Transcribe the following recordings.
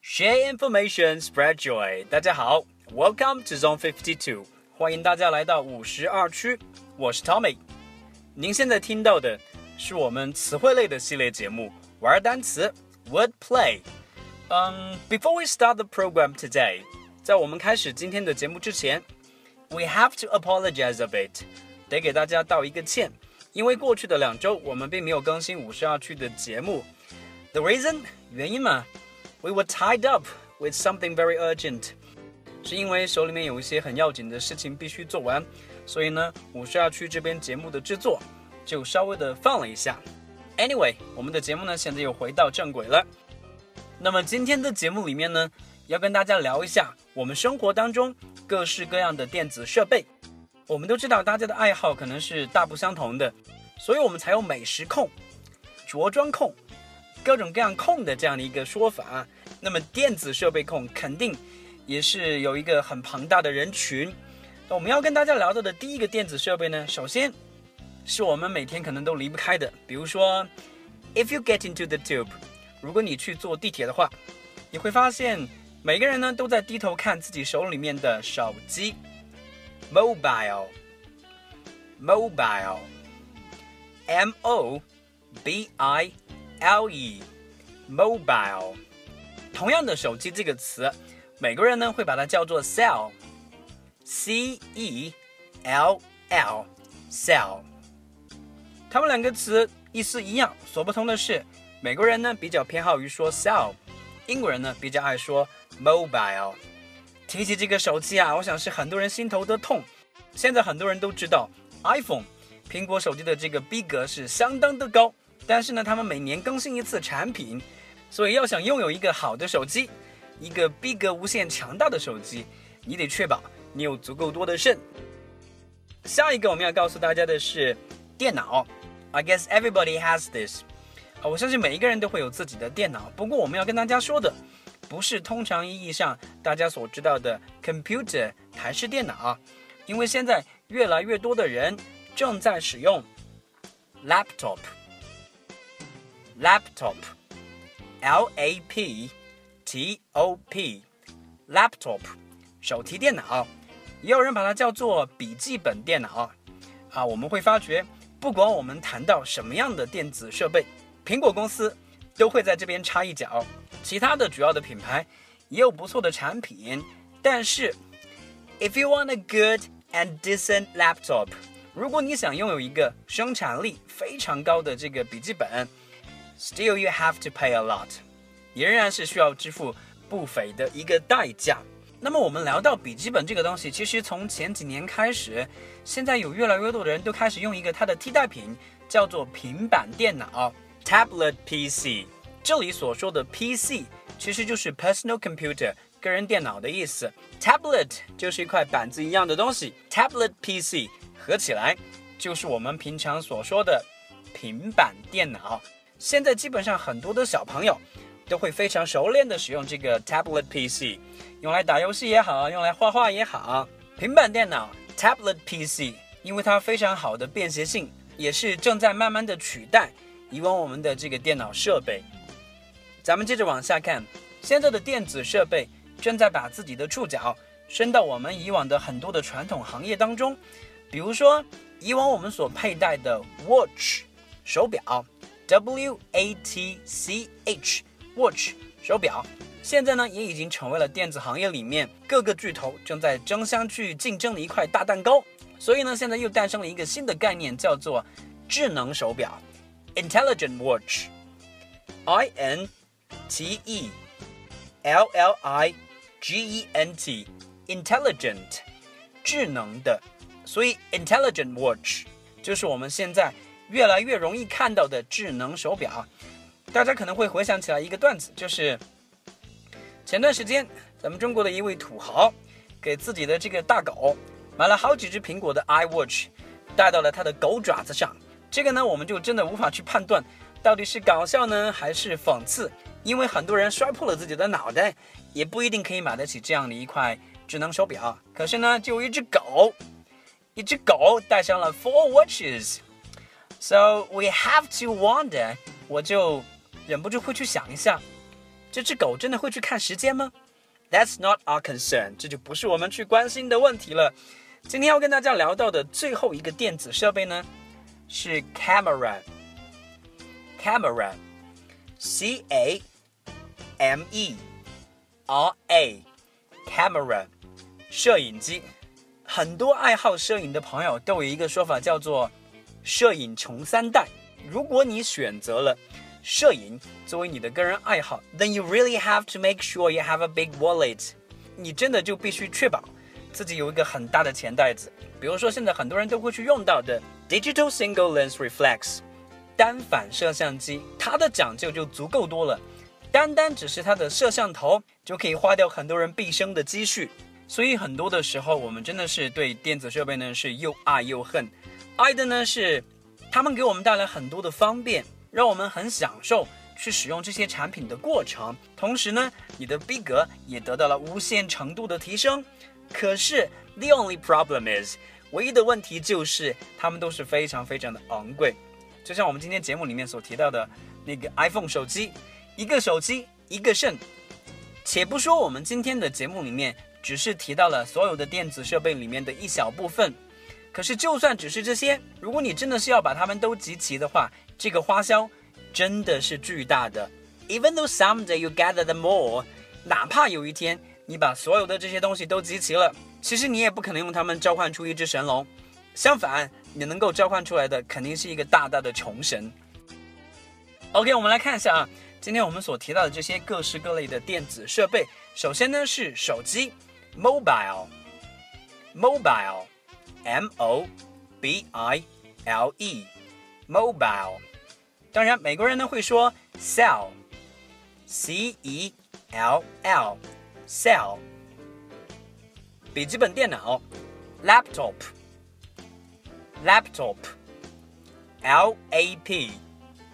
Share information, spread joy. 大家好，Welcome to Zone Fifty Two，欢迎大家来到五十二区，我是 Tommy。您现在听到的是我们词汇类的系列节目，玩单词 Word Play。嗯、b e f o r e we start the program today， 在我们开始今天的节目之前，we have to apologize a bit，得给大家道一个歉，因为过去的两周我们并没有更新五十二区的节目。The reason，原因嘛，we were tied up with something very urgent，是因为手里面有一些很要紧的事情必须做完，所以呢，五十二区这边节目的制作就稍微的放了一下。Anyway，我们的节目呢现在又回到正轨了。那么今天的节目里面呢，要跟大家聊一下我们生活当中各式各样的电子设备。我们都知道大家的爱好可能是大不相同的，所以我们才有美食控、着装控、各种各样控的这样的一个说法。那么电子设备控肯定也是有一个很庞大的人群。我们要跟大家聊到的第一个电子设备呢，首先是我们每天可能都离不开的，比如说，if you get into the tube。如果你去坐地铁的话，你会发现每个人呢都在低头看自己手里面的手机，mobile，mobile，m o b i l e，mobile。同样的手机这个词，美国人呢会把它叫做 cell，c e l l，cell。它们两个词意思一样，所不同的是。美国人呢比较偏好于说 cell，英国人呢比较爱说 mobile。提起这个手机啊，我想是很多人心头的痛。现在很多人都知道 iPhone，苹果手机的这个逼格是相当的高，但是呢，他们每年更新一次产品，所以要想拥有一个好的手机，一个逼格无限强大的手机，你得确保你有足够多的肾。下一个我们要告诉大家的是电脑，I guess everybody has this。啊，我相信每一个人都会有自己的电脑。不过我们要跟大家说的，不是通常意义上大家所知道的 computer 台式电脑啊，因为现在越来越多的人正在使用 laptop，laptop，l a p t o p，laptop，手提电脑，也有人把它叫做笔记本电脑。啊，我们会发觉，不管我们谈到什么样的电子设备。苹果公司都会在这边插一脚，其他的主要的品牌也有不错的产品。但是，if you want a good and decent laptop，如果你想拥有一个生产力非常高的这个笔记本，still you have to pay a lot，你仍然是需要支付不菲的一个代价。那么我们聊到笔记本这个东西，其实从前几年开始，现在有越来越多的人都开始用一个它的替代品，叫做平板电脑。Tablet PC，这里所说的 PC 其实就是 personal computer 个人电脑的意思。Tablet 就是一块板子一样的东西，Tablet PC 合起来就是我们平常所说的平板电脑。现在基本上很多的小朋友都会非常熟练的使用这个 Tablet PC，用来打游戏也好，用来画画也好。平板电脑 Tablet PC，因为它非常好的便携性，也是正在慢慢的取代。以往我们的这个电脑设备，咱们接着往下看，现在的电子设备正在把自己的触角伸到我们以往的很多的传统行业当中，比如说以往我们所佩戴的 watch 手表，W A T C H watch 手表，现在呢也已经成为了电子行业里面各个巨头正在争相去竞争的一块大蛋糕，所以呢现在又诞生了一个新的概念，叫做智能手表。Intelligent watch, I N T E L L I G E N T, intelligent，智能的，所以 intelligent watch 就是我们现在越来越容易看到的智能手表。大家可能会回想起来一个段子，就是前段时间咱们中国的一位土豪给自己的这个大狗买了好几只苹果的 iWatch，戴到了他的狗爪子上。这个呢，我们就真的无法去判断，到底是搞笑呢，还是讽刺？因为很多人摔破了自己的脑袋，也不一定可以买得起这样的一块智能手表，可是呢，就有一只狗，一只狗戴上了 four watches。So we have to wonder，我就忍不住会去想一下，这只狗真的会去看时间吗？That's not our concern，这就不是我们去关心的问题了。今天要跟大家聊到的最后一个电子设备呢，是 camera。camera，c a m e r a，camera，摄影机。很多爱好摄影的朋友都有一个说法，叫做“摄影穷三代”。如果你选择了摄影作为你的个人爱好，then you really have to make sure you have a big wallet。你真的就必须确保自己有一个很大的钱袋子。比如说，现在很多人都会去用到的 digital single lens reflex。单反摄像机，它的讲究就足够多了，单单只是它的摄像头就可以花掉很多人毕生的积蓄。所以很多的时候，我们真的是对电子设备呢是又爱又恨。爱的呢是，他们给我们带来很多的方便，让我们很享受去使用这些产品的过程。同时呢，你的逼格也得到了无限程度的提升。可是，the only problem is，唯一的问题就是它们都是非常非常的昂贵。就像我们今天节目里面所提到的那个 iPhone 手机，一个手机一个肾。且不说我们今天的节目里面只是提到了所有的电子设备里面的一小部分，可是就算只是这些，如果你真的是要把它们都集齐的话，这个花销真的是巨大的。Even though someday you gather them all，哪怕有一天你把所有的这些东西都集齐了，其实你也不可能用它们召唤出一只神龙。相反，你能够召唤出来的肯定是一个大大的穷神。OK，我们来看一下啊，今天我们所提到的这些各式各类的电子设备，首先呢是手机，mobile，mobile，m o b i l e，mobile。当然，美国人呢会说 cell，c e l l，cell。笔记本电脑，laptop。laptop, L A P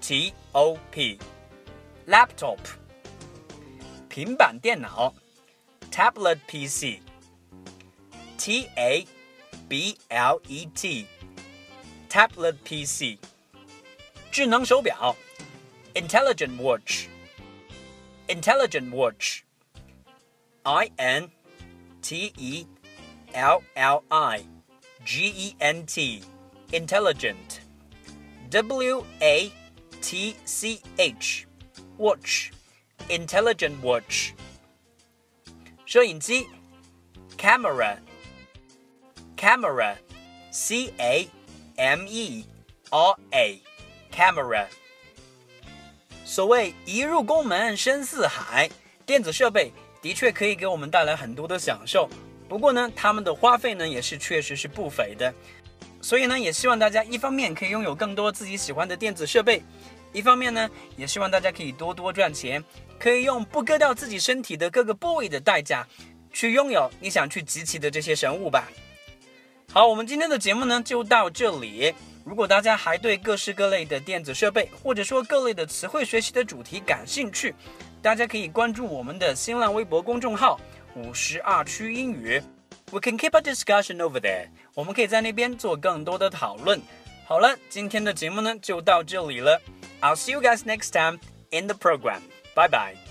T O P, laptop. 平板电脑，tablet PC, T A B L E T, tablet PC. 智能手表，intelligent watch, intelligent watch, I N T E L L I, G E N T intelligent. W A T C H watch intelligent watch. 摄影机 camera camera C A M E R A camera 所谓一入宫门深似海，电子设备 的确可以给我们带来很多的享受。不过呢，他们的花费呢也是确实是不菲的。所以呢，也希望大家一方面可以拥有更多自己喜欢的电子设备，一方面呢，也希望大家可以多多赚钱，可以用不割掉自己身体的各个部位的代价，去拥有你想去集齐的这些神物吧。好，我们今天的节目呢就到这里。如果大家还对各式各类的电子设备，或者说各类的词汇学习的主题感兴趣，大家可以关注我们的新浪微博公众号“五十二区英语”。We can keep a discussion over there。我们可以在那边做更多的讨论。好了，今天的节目呢就到这里了。I'll see you guys next time in the program. Bye bye.